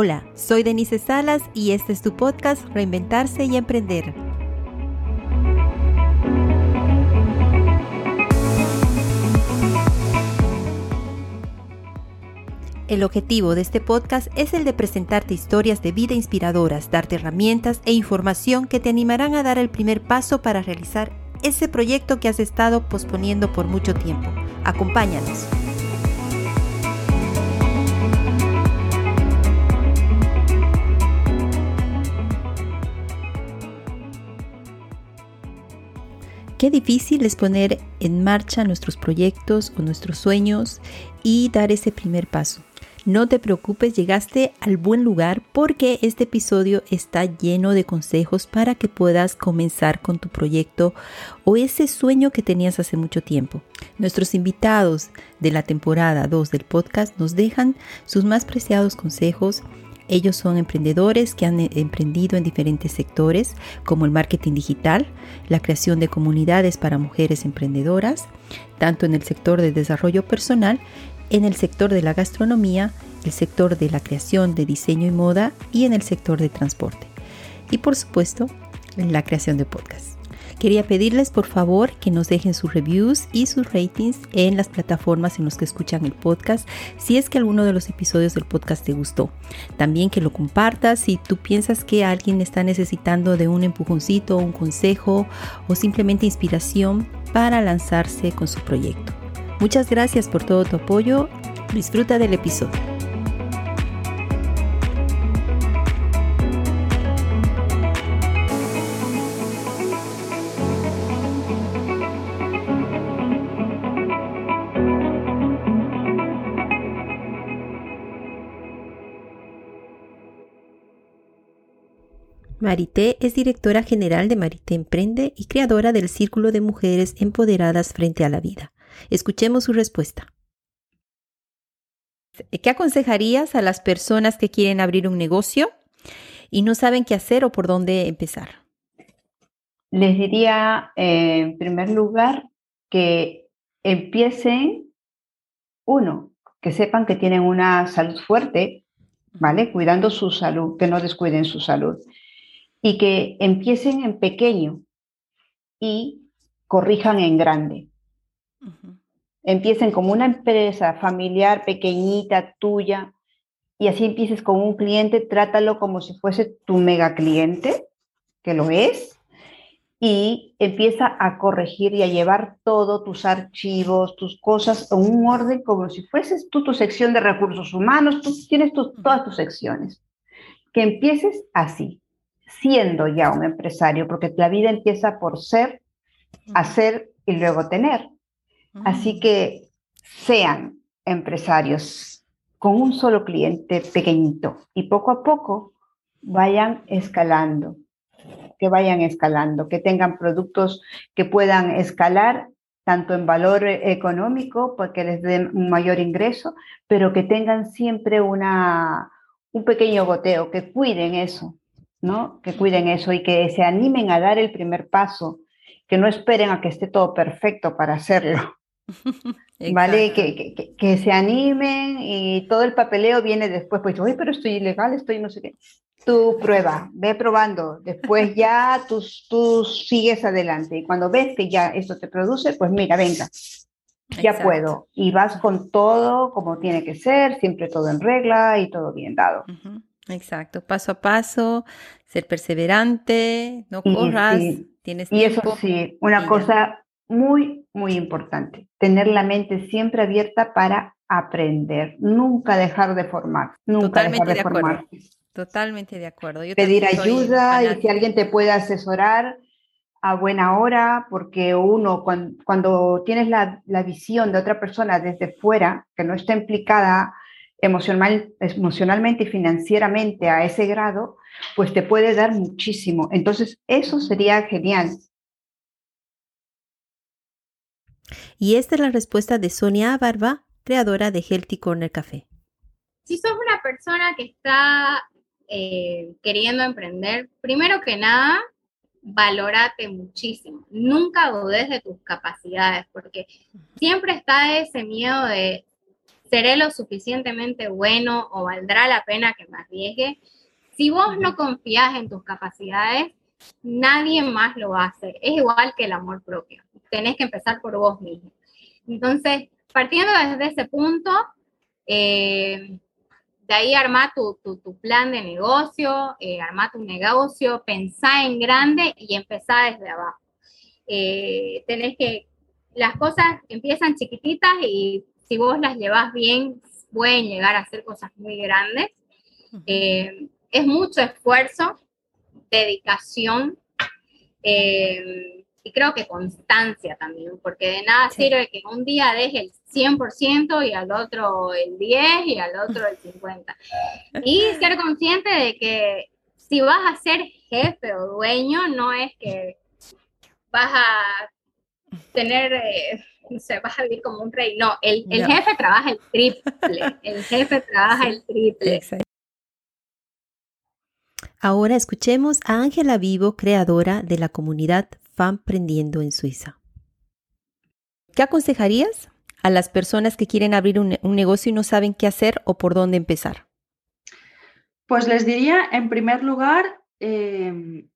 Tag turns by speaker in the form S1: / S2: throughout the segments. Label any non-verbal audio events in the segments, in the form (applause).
S1: Hola, soy Denise Salas y este es tu podcast Reinventarse y Emprender. El objetivo de este podcast es el de presentarte historias de vida inspiradoras, darte herramientas e información que te animarán a dar el primer paso para realizar ese proyecto que has estado posponiendo por mucho tiempo. Acompáñanos. Qué difícil es poner en marcha nuestros proyectos o nuestros sueños y dar ese primer paso. No te preocupes, llegaste al buen lugar porque este episodio está lleno de consejos para que puedas comenzar con tu proyecto o ese sueño que tenías hace mucho tiempo. Nuestros invitados de la temporada 2 del podcast nos dejan sus más preciados consejos ellos son emprendedores que han eh, emprendido en diferentes sectores como el marketing digital, la creación de comunidades para mujeres emprendedoras, tanto en el sector de desarrollo personal, en el sector de la gastronomía, el sector de la creación de diseño y moda y en el sector de transporte. Y por supuesto, en la creación de podcasts. Quería pedirles por favor que nos dejen sus reviews y sus ratings en las plataformas en las que escuchan el podcast si es que alguno de los episodios del podcast te gustó. También que lo compartas si tú piensas que alguien está necesitando de un empujoncito, un consejo o simplemente inspiración para lanzarse con su proyecto. Muchas gracias por todo tu apoyo. Disfruta del episodio. Marité es directora general de Marité Emprende y creadora del Círculo de Mujeres Empoderadas frente a la Vida. Escuchemos su respuesta. ¿Qué aconsejarías a las personas que quieren abrir un negocio y no saben qué hacer o por dónde empezar?
S2: Les diría, eh, en primer lugar, que empiecen, uno, que sepan que tienen una salud fuerte, ¿vale? Cuidando su salud, que no descuiden su salud y que empiecen en pequeño y corrijan en grande. Empiecen como una empresa familiar pequeñita tuya y así empieces con un cliente, trátalo como si fuese tu mega cliente, que lo es, y empieza a corregir y a llevar todos tus archivos, tus cosas en un orden como si fueses tú tu sección de recursos humanos, tú tienes todas tus secciones. Que empieces así, siendo ya un empresario, porque la vida empieza por ser, hacer y luego tener. Así que sean empresarios con un solo cliente pequeñito y poco a poco vayan escalando, que vayan escalando, que tengan productos que puedan escalar tanto en valor económico, porque les den un mayor ingreso, pero que tengan siempre una, un pequeño goteo, que cuiden eso, ¿no? Que cuiden eso y que se animen a dar el primer paso, que no esperen a que esté todo perfecto para hacerlo. (laughs) ¿Vale? Que, que, se animen y todo el papeleo viene después, pues, oye, pero estoy ilegal, estoy no sé qué. Tú prueba, ve probando, después ya tú, tú sigues adelante y cuando ves que ya esto te produce, pues mira, venga, ya puedo. Y vas con todo como tiene que ser, siempre todo en regla y todo bien dado.
S1: Exacto, paso a paso, ser perseverante, no corras, tienes
S2: Y eso sí, una cosa muy, muy importante, tener la mente siempre abierta para aprender, nunca dejar de formar, nunca dejar de, formar.
S1: Totalmente de acuerdo.
S2: Pedir ayuda y si alguien te puede asesorar a buena hora, porque uno cuando, cuando tienes la, la, visión de otra persona desde fuera, que no está implicada emocional, emocionalmente y financieramente a ese grado, pues te puede dar muchísimo. Entonces, eso sería genial.
S1: Y esta es la respuesta de Sonia Barba, creadora de Healthy Corner Café.
S3: Si sos una persona que está eh, queriendo emprender, primero que nada, valórate muchísimo. Nunca dudes de tus capacidades, porque siempre está ese miedo de ¿seré lo suficientemente bueno o valdrá la pena que me arriesgue? Si vos no confías en tus capacidades, nadie más lo hacer. Es igual que el amor propio. Tenés que empezar por vos mismo. Entonces, partiendo desde ese punto, eh, de ahí arma tu, plan de negocio, eh, arma tu negocio, pensá en grande y empezá desde abajo. Eh, tenés que, las cosas empiezan chiquititas y si vos las llevas bien, pueden llegar a ser cosas muy grandes. Eh, es mucho esfuerzo, dedicación y creo que constancia también, porque de nada sirve que un día deje el 100% y al otro el 10 y al otro el 50. Y ser consciente de que si vas a ser jefe o dueño, no es que vas a tener, eh, no sé, vas a vivir como un rey. No, el, el jefe trabaja el triple. El jefe trabaja el triple.
S1: Ahora escuchemos a Ángela Vivo, creadora de la comunidad Prendiendo en Suiza. ¿Qué aconsejarías a las personas que quieren abrir un, negocio y no saben qué hacer o por dónde empezar?
S4: Pues les diría, en primer lugar, em,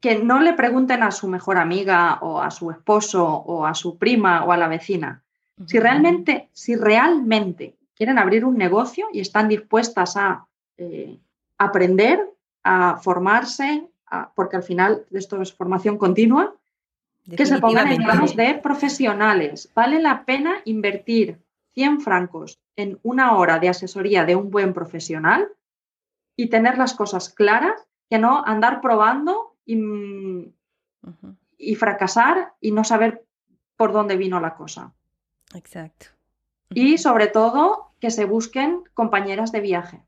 S4: que no le pregunten a su mejor amiga o a su esposo o a su prima o a la vecina. Si realmente, si realmente quieren abrir un negocio y están dispuestas a eh, aprender, a formarse, porque al final esto es formación continua, que se pongan en manos de profesionales. Vale la pena invertir 100 francos en una hora de asesoría de un buen profesional y tener las cosas claras, que no andar probando y, y fracasar y no saber por dónde vino la cosa.
S1: Exacto.
S4: Y sobre todo, que se busquen compañeras de viaje.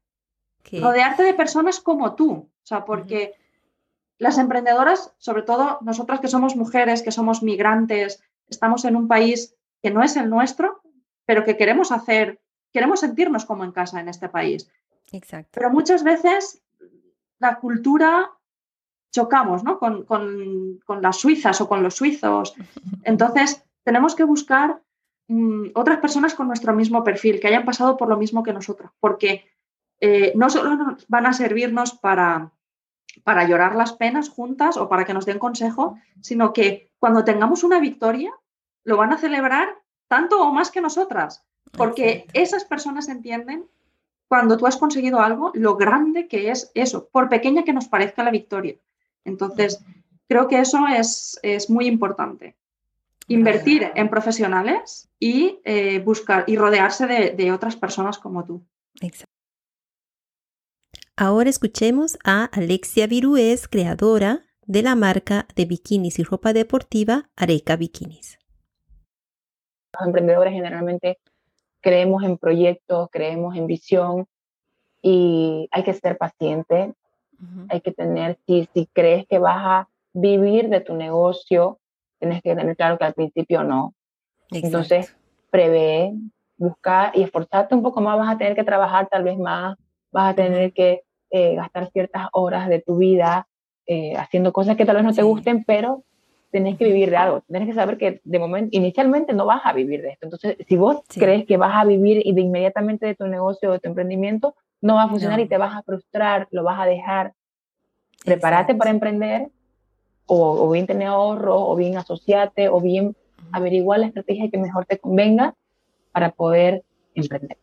S4: Rodearte de personas como tú. O sea, porque las emprendedoras, sobre todo nosotras que somos mujeres, que somos migrantes, estamos en un país que no es el nuestro, pero que queremos hacer, queremos sentirnos como en casa en este país.
S1: Exacto.
S4: Pero muchas veces la cultura chocamos ¿no? con, las suizas o con los suizos. (laughs) Entonces, tenemos que buscar mm, otras personas con nuestro mismo perfil, que hayan pasado por lo mismo que nosotros, porque eh, no solo van a servirnos para para llorar las penas juntas o para que nos den consejo, sino que cuando tengamos una victoria, lo van a celebrar tanto o más que nosotras, porque esas personas entienden cuando tú has conseguido algo, lo grande que es eso, por pequeña que nos parezca la victoria. Entonces, creo que eso es, es muy importante. Invertir en profesionales y eh, buscar y rodearse de, de, otras personas como tú.
S1: Exacto. Ahora escuchemos a Alexia Virués, creadora de la marca de bikinis y ropa deportiva Areca Bikinis.
S5: Los emprendedores generalmente creemos en proyectos, creemos en visión y hay que ser paciente, hay que tener, si, si crees que vas a vivir de tu negocio, tienes que tener claro que al principio no. Entonces, prevé, busca y esforzarte un poco más, vas a tener que trabajar tal vez más, vas a tener que eh, gastar ciertas horas de tu vida eh, haciendo cosas que tal vez no te gusten, pero tenés que vivir de algo. Tenés que saber que de momento, inicialmente no vas a vivir de esto. Entonces, si vos crees que vas a vivir y de inmediatamente de tu negocio o de tu emprendimiento, no va a funcionar y te vas a frustrar, lo vas a dejar. Prepárate para emprender o, o, bien tener ahorro o bien asociate o bien averiguar la estrategia que mejor te convenga para poder emprender.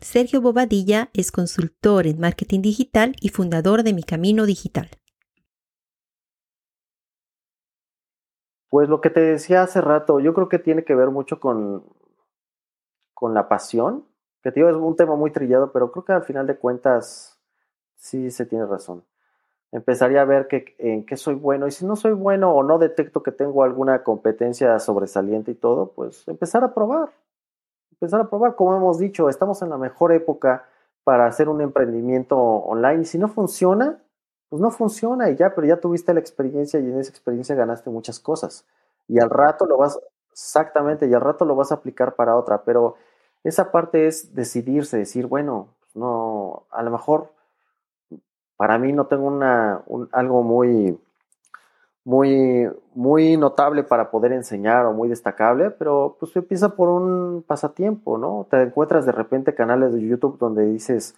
S1: Sergio Bobadilla es consultor en marketing digital y fundador de Mi Camino Digital.
S6: Pues lo que te decía hace rato, yo creo que tiene que ver mucho con, con la pasión, que es un tema muy trillado, pero creo que al final de cuentas sí se tiene razón. Empezaría a ver que, en qué soy bueno y si no soy bueno o no detecto que tengo alguna competencia sobresaliente y todo, pues empezar a probar empezar a probar. Como hemos dicho, estamos en la mejor época para hacer un emprendimiento online. Y si no funciona, pues no funciona y ya, pero ya tuviste la experiencia y en esa experiencia ganaste muchas cosas. Y al rato lo vas, exactamente, y al rato lo vas a aplicar para otra. Pero esa parte es decidirse, decir, bueno, no, a lo mejor para mí no tengo una, algo muy, muy, muy notable para poder enseñar o muy destacable, pero pues empieza por un pasatiempo, ¿no? Te encuentras de repente canales de YouTube donde dices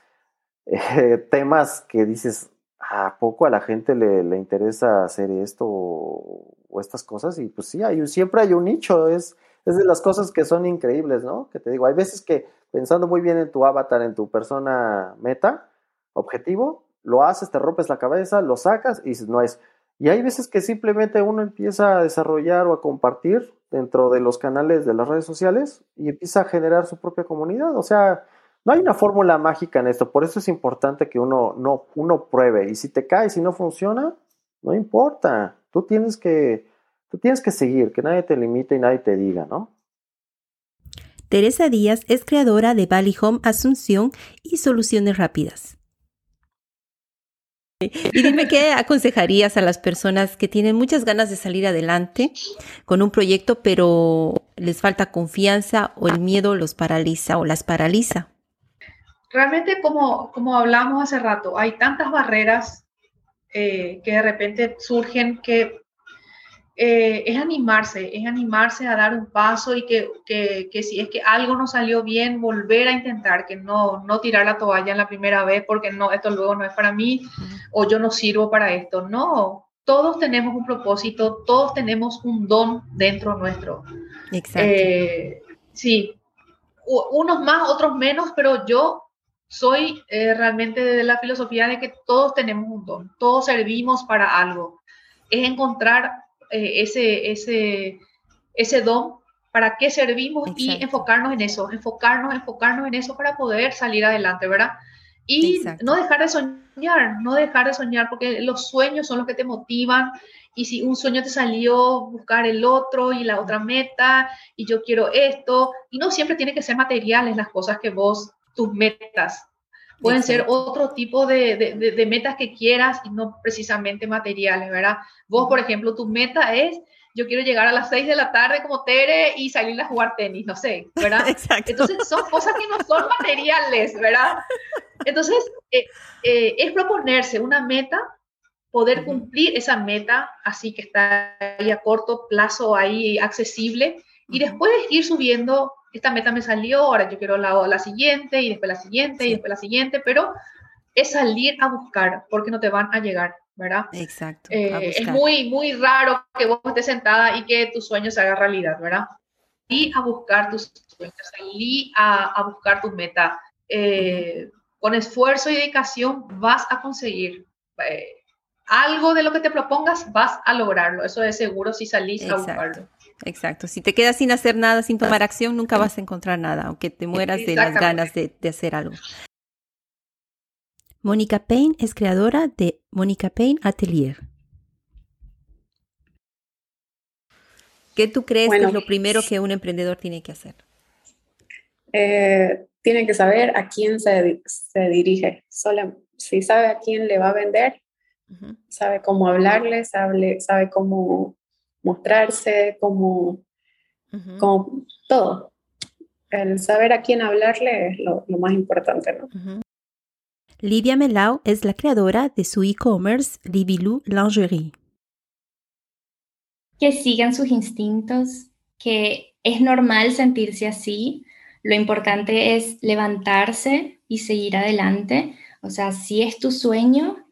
S6: eh, (laughs) temas que dices, ¿a poco a la gente le, le interesa hacer esto o, estas cosas? Y pues sí, hay, siempre hay un nicho, es, es de las cosas que son increíbles, ¿no? Que te digo, hay veces que pensando muy bien en tu avatar, en tu persona meta, objetivo, lo haces, te rompes la cabeza, lo sacas y no es y hay veces que simplemente uno empieza a desarrollar o a compartir dentro de los canales de las redes sociales y empieza a generar su propia comunidad. O sea, no hay una fórmula mágica en esto, por eso es importante que uno, no, uno pruebe. Y si te cae, si no funciona, no importa. Tú tienes que, tú tienes que seguir, que nadie te limite y nadie te diga, ¿no?
S1: Teresa Díaz es creadora de Valley Home Asunción y Soluciones Rápidas. Y dime qué (laughs) aconsejarías a las personas que tienen muchas ganas de salir adelante con un proyecto, pero les falta confianza o el miedo los paraliza o las paraliza.
S7: Realmente, como, como hablamos hace rato, hay tantas barreras eh, que de repente surgen que eh, es animarse, es animarse a dar un paso y que, que, si es que algo no salió bien, volver a intentar, que no, no tirar la toalla en la primera vez porque no, esto luego no es para mí o yo no sirvo para esto. No, todos tenemos un propósito, todos tenemos un don dentro nuestro.
S1: Exacto.
S7: Eh, sí, unos más, otros menos, pero yo soy eh, realmente de la filosofía de que todos tenemos un don, todos servimos para algo. Es encontrar eh, ese, ese, ese don, para qué servimos y enfocarnos en eso, enfocarnos, enfocarnos en eso para poder salir adelante, ¿verdad? Y no dejar de soñar, no dejar de soñar, porque los sueños son los que te motivan. Y si un sueño te salió, buscar el otro y la otra meta, y yo quiero esto, y no siempre tiene que ser materiales las cosas que vos, tus metas, Pueden ser otro tipo de, de, metas que quieras y no precisamente materiales, ¿verdad? Vos, por ejemplo, tu meta es, yo quiero llegar a las 6 de la tarde como Tere y salir a jugar tenis, no sé, ¿verdad? (laughs)
S1: Exacto.
S7: Entonces son cosas que no son materiales, ¿verdad? Entonces, eh, eh, es proponerse una meta, poder cumplir esa meta, así que está ahí a corto plazo, ahí accesible, y después ir subiendo esta meta me salió, ahora yo quiero la, la siguiente y después la siguiente y después la siguiente, pero es salir a buscar porque no te van a llegar, ¿verdad?
S1: Exacto.
S7: Eh, es muy, muy raro que vos estés sentada y que tu sueño se haga realidad, ¿verdad? Y a buscar tus sueños, salí a, a buscar tu meta. Eh, con esfuerzo y dedicación vas a conseguir eh, algo de lo que te propongas, vas a lograrlo. Eso es seguro si salís a buscarlo.
S1: Exacto. Si te quedas sin hacer nada, sin tomar acción, nunca vas a encontrar nada, aunque te mueras de las ganas de, hacer algo. Mónica Payne es creadora de Mónica Payne Atelier. ¿Qué tú crees que es lo primero que un emprendedor tiene que hacer?
S8: Eh, tiene que saber a quién se, dirige. si sabe a quién le va a vender, sabe cómo hablarle, sabe, sabe cómo mostrarse, como, como todo. El saber a quién hablarle es lo, más importante, ¿no?
S1: Lidia Melau es la creadora de su e-commerce Libilou Lingerie.
S9: Que sigan sus instintos, que es normal sentirse así. Lo importante es levantarse y seguir adelante. O sea, si es tu sueño,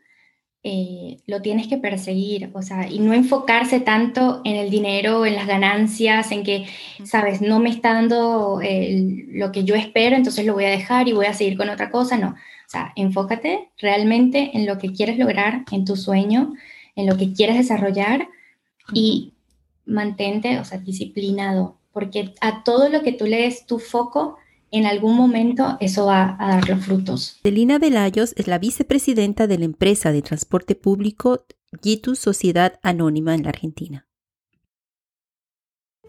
S9: eh, lo tienes que perseguir, o sea, y no enfocarse tanto en el dinero, en las ganancias, en que, sabes, no me está dando lo que yo espero, entonces lo voy a dejar y voy a seguir con otra cosa, no. O sea, enfócate realmente en lo que quieres lograr, en tu sueño, en lo que quieres desarrollar y mantente, o sea, disciplinado, porque a todo lo que tú le des tu foco, en algún momento eso va a dar los frutos.
S1: Delina Velayos es la vicepresidenta de la empresa de transporte público Gitu Sociedad Anónima en la Argentina.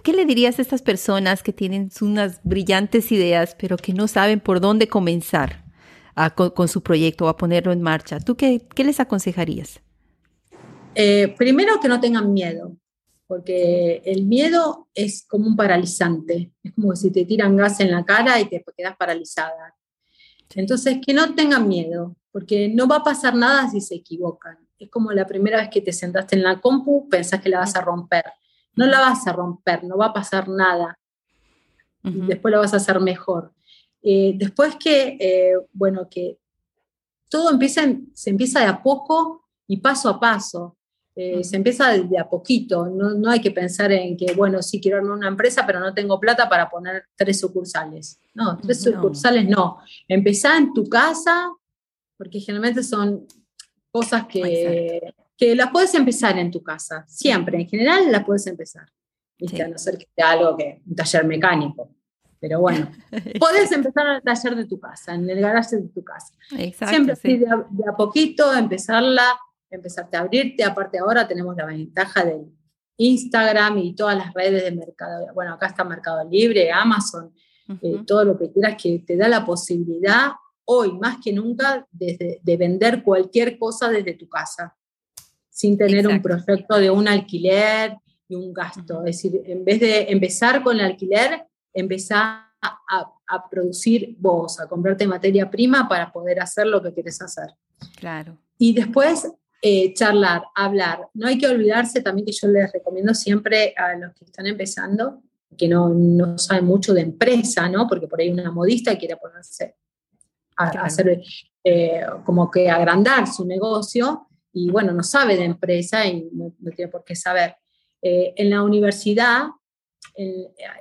S1: ¿Qué le dirías a estas personas que tienen unas brillantes ideas pero que no saben por dónde comenzar con, su proyecto o a ponerlo en marcha? ¿Tú qué, les aconsejarías?
S10: Eh, primero que no tengan miedo, porque el miedo es como un paralizante, es como si te tiran gas en la cara y te quedas paralizada. Entonces, que no tengan miedo, porque no va a pasar nada si se equivocan. es como la primera vez que te sentaste en la compu, pensás que la vas a romper. No la vas a romper, no va a pasar nada. Después la vas a hacer mejor. Eh, después que, eh, bueno, que todo empieza, se empieza de a poco y paso a paso. Eh, se empieza de, a poquito, no, no, hay que pensar en que, bueno, sí quiero armar una empresa, pero no tengo plata para poner tres sucursales. No, tres sucursales no. Empezá en tu casa, porque generalmente son cosas que, que las puedes empezar en tu casa, siempre, en general las puedes empezar. A no ser que sea algo que, un taller mecánico. Pero bueno, (laughs) puedes empezar en el taller de tu casa, en el garaje de tu casa. Exacto, Siempre así de, a, poquito, empezarla, empezarte a abrirte. Aparte ahora tenemos la ventaja del Instagram y todas las redes de mercado. Bueno, acá está Mercado Libre, Amazon, eh, todo lo que quieras que te da la posibilidad hoy más que nunca de, de vender cualquier cosa desde tu casa, sin tener un proyecto de un alquiler y un gasto. Es decir, en vez de empezar con el alquiler, empezar a, producir vos, a comprarte materia prima para poder hacer lo que quieres hacer.
S1: Claro.
S10: Y después eh, charlar, hablar. No hay que olvidarse también que yo les recomiendo siempre a los que están empezando, que no, no saben mucho de empresa, ¿no? Porque por ahí una modista quiere ponerse a, hacer eh, como que agrandar su negocio y bueno, no sabe de empresa y no, tiene por qué saber. Eh, en la universidad,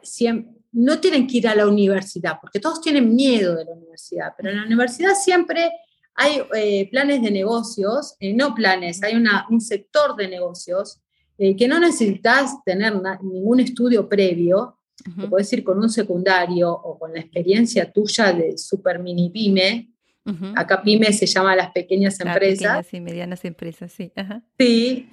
S10: siempre, no tienen que ir a la universidad, porque todos tienen miedo de la universidad, pero en la universidad siempre hay eh, planes de negocios, eh, no planes, hay un sector de negocios eh, que no necesitas tener ningún estudio previo, te puedes ir con un secundario o con la experiencia tuya de super mini pyme. Acá pyme se llama las pequeñas empresas.
S1: Pequeñas y medianas empresas, sí.
S10: Sí,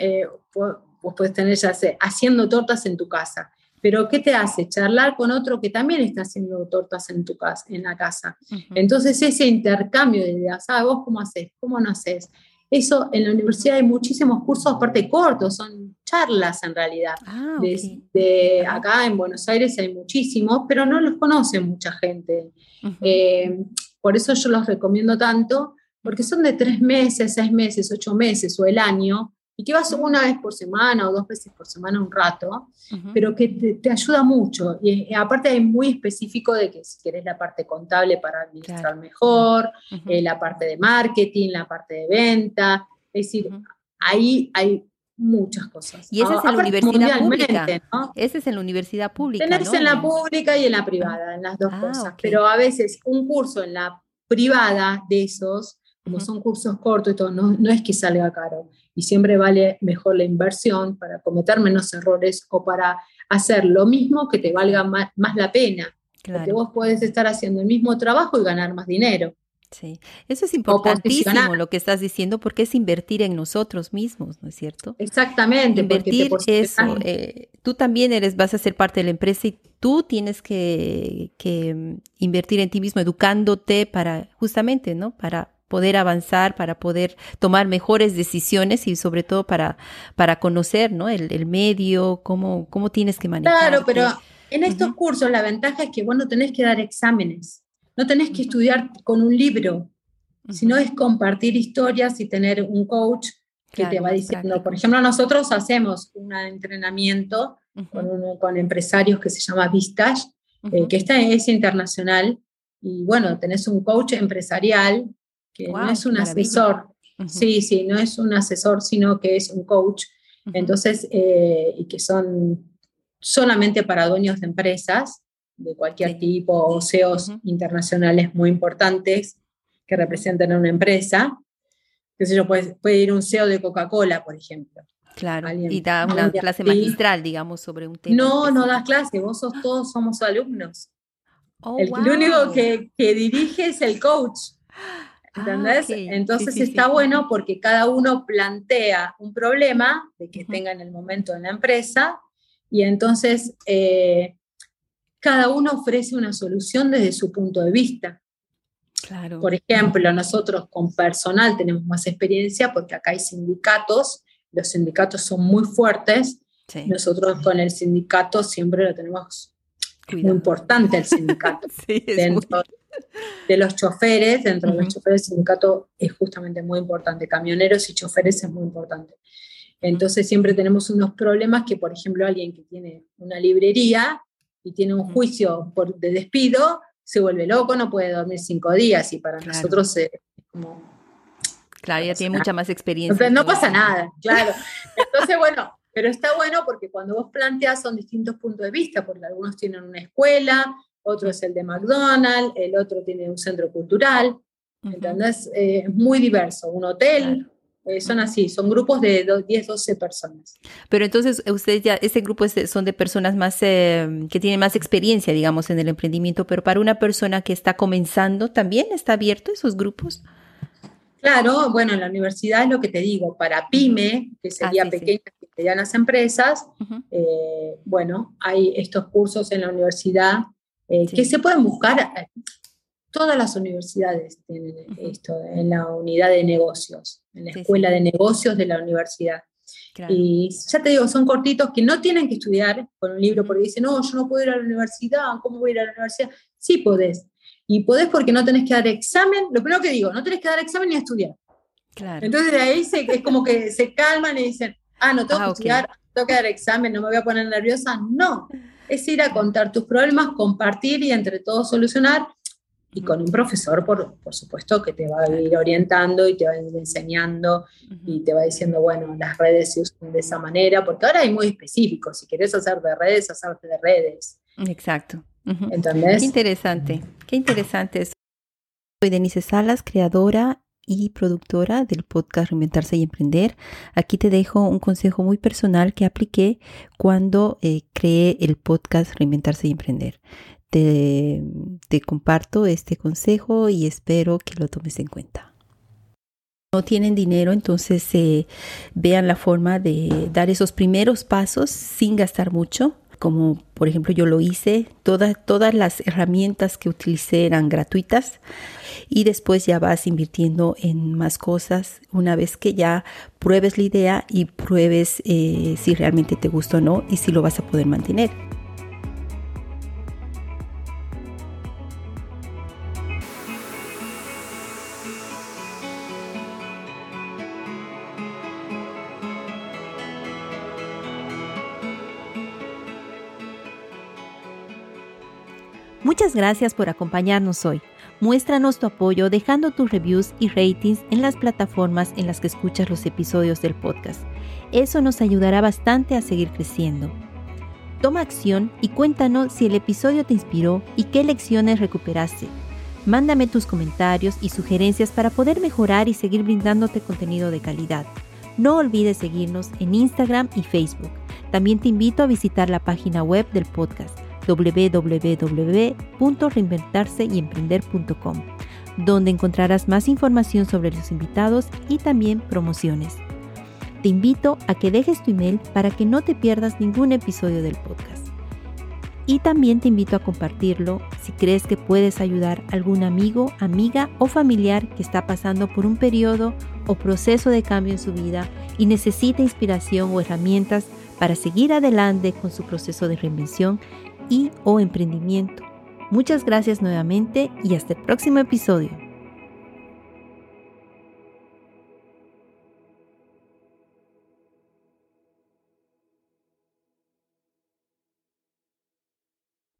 S10: vos, puedes tener ya haciendo tortas en tu casa. Pero ¿qué te hace? Charlar con otro que también está haciendo tortas en tu casa, en la casa. Entonces ese intercambio de ideas, ¿sabes? ¿Vos cómo haces? ¿Cómo no haces? Eso en la universidad hay muchísimos cursos, aparte cortos, son charlas en realidad. Ah, de, acá en Buenos Aires hay muchísimos, pero no los conoce mucha gente. Eh, por eso yo los recomiendo tanto, porque son de tres meses, seis meses, ocho meses o el año, y que vas una vez por semana o dos veces por semana un rato, pero que te, ayuda mucho. Y, aparte es muy específico de que si quieres la parte contable para administrar mejor, eh, la parte de marketing, la parte de venta, es decir, ahí hay muchas cosas.
S1: Y ese es en la universidad pública. ¿no? Ese es en la universidad pública.
S10: Tenés en la pública y en la privada, en las dos ah, cosas. Pero a veces un curso en la privada de esos, como son cursos cortos y todo, no, no es que salga caro y siempre vale mejor la inversión para cometer menos errores o para hacer lo mismo que te valga más, la pena. Porque vos puedes estar haciendo el mismo trabajo y ganar más dinero.
S1: Sí, eso es importantísimo lo que estás diciendo porque es invertir en nosotros mismos, ¿no es cierto?
S10: Exactamente.
S1: Invertir eso. Eh, tú también eres, vas a ser parte de la empresa y tú tienes que, que mm, invertir en ti mismo, educándote para justamente, ¿no? Para poder avanzar, para poder tomar mejores decisiones y sobre todo para, para conocer ¿no? el, medio, cómo, cómo tienes que manejar.
S10: Claro, pero en estos cursos la ventaja es que vos no tenés que dar exámenes, no tenés que estudiar con un libro, sino es compartir historias y tener un coach que te va diciendo. Por ejemplo, nosotros hacemos un entrenamiento con, con, empresarios que se llama Vistage, eh, que está, es internacional, y bueno, tenés un coach empresarial que no es un asesor. Sí, sí, no es un asesor, sino que es un coach. Entonces, eh, y que son solamente para dueños de empresas de cualquier tipo o CEOs internacionales muy importantes que representan a una empresa. Qué sé yo, puede, puede ir un CEO de Coca-Cola, por ejemplo.
S1: Claro, y da una clase magistral, digamos, sobre un tema.
S10: No, no das clase, vos sos, todos somos alumnos. Oh, el, único que, que dirige es el coach. (laughs) ¿Entendés? Ah, Entonces está bueno porque cada uno plantea un problema de que tenga en el momento en la empresa y entonces eh, cada uno ofrece una solución desde su punto de vista.
S1: Claro.
S10: Por ejemplo, nosotros con personal tenemos más experiencia porque acá hay sindicatos, los sindicatos son muy fuertes. Nosotros con el sindicato siempre lo tenemos muy importante el sindicato (laughs) dentro, de los choferes, dentro de los choferes el sindicato es justamente muy importante, camioneros y choferes es muy importante. Entonces siempre tenemos unos problemas que, por ejemplo, alguien que tiene una librería y tiene un juicio por, de despido, se vuelve loco, no puede dormir cinco días y para nosotros es como...
S1: Claro, ya tiene mucha más experiencia.
S10: no pasa nada, claro. Entonces, bueno, pero está bueno porque cuando vos planteas son distintos puntos de vista, porque algunos tienen una escuela, otro es el de McDonald's, el otro tiene un centro cultural, ¿entendés? Eh, es muy diverso, un hotel, eh, son así, son grupos de 10, 12 personas.
S1: Pero entonces ustedes ya, ese grupo son de personas más eh, que tienen más experiencia, digamos, en el emprendimiento, pero para una persona que está comenzando, ¿también está abierto esos grupos?
S10: Claro, bueno, en la universidad es lo que te digo, para PYME, que ah, sería pequeñas y medianas empresas, bueno, hay estos cursos en la universidad eh, que se pueden buscar, eh, todas las universidades tienen esto en la unidad de negocios, en la escuela de negocios de la universidad. Y ya te digo, son cortitos que no tienen que estudiar con un libro porque dicen, no, yo no puedo ir a la universidad, ¿cómo voy a ir a la universidad? Sí podés. Y podés porque no tenés que dar examen. Lo primero que digo, no tenés que dar examen ni estudiar. Entonces de ahí se, es como que se calman y dicen, ah, no tengo ah, que estudiar, tengo que dar examen, no me voy a poner nerviosa. No, es ir a contar tus problemas, compartir y entre todos solucionar. Y con un profesor, por, por supuesto, que te va a ir orientando y te va a ir enseñando y te va diciendo, bueno, las redes se usan de esa manera, porque ahora hay muy específicos. Si quieres hacer de redes, hacerte de redes.
S1: Exacto. ¿Entendés? Qué interesante, qué interesante Soy Denise Salas, creadora y productora del podcast Reinventarse y Emprender. Aquí te dejo un consejo muy personal que apliqué cuando eh, creé el podcast Reinventarse y Emprender. Te, comparto este consejo y espero que lo tomes en cuenta. No tienen dinero, entonces eh, vean la forma de dar esos primeros pasos sin gastar mucho como por ejemplo yo lo hice, todas, todas las herramientas que utilicé eran gratuitas y después ya vas invirtiendo en más cosas una vez que ya pruebes la idea y pruebes eh, si realmente te gusta o no y si lo vas a poder mantener. Muchas gracias por acompañarnos hoy. Muéstranos tu apoyo dejando tus reviews y ratings en las plataformas en las que escuchas los episodios del podcast. Eso nos ayudará bastante a seguir creciendo. Toma acción y cuéntanos si el episodio te inspiró y qué lecciones recuperaste. Mándame tus comentarios y sugerencias para poder mejorar y seguir brindándote contenido de calidad. No olvides seguirnos en Instagram y Facebook. También te invito a visitar la página web del podcast www.reinventarse-y-emprender.com, donde encontrarás más información sobre los invitados y también promociones. Te invito a que dejes tu email para que no te pierdas ningún episodio del podcast. Y también te invito a compartirlo si crees que puedes ayudar a algún amigo, amiga o familiar que está pasando por un periodo o proceso de cambio en su vida y necesita inspiración o herramientas para seguir adelante con su proceso de reinvención y o emprendimiento. Muchas gracias nuevamente y hasta el próximo episodio.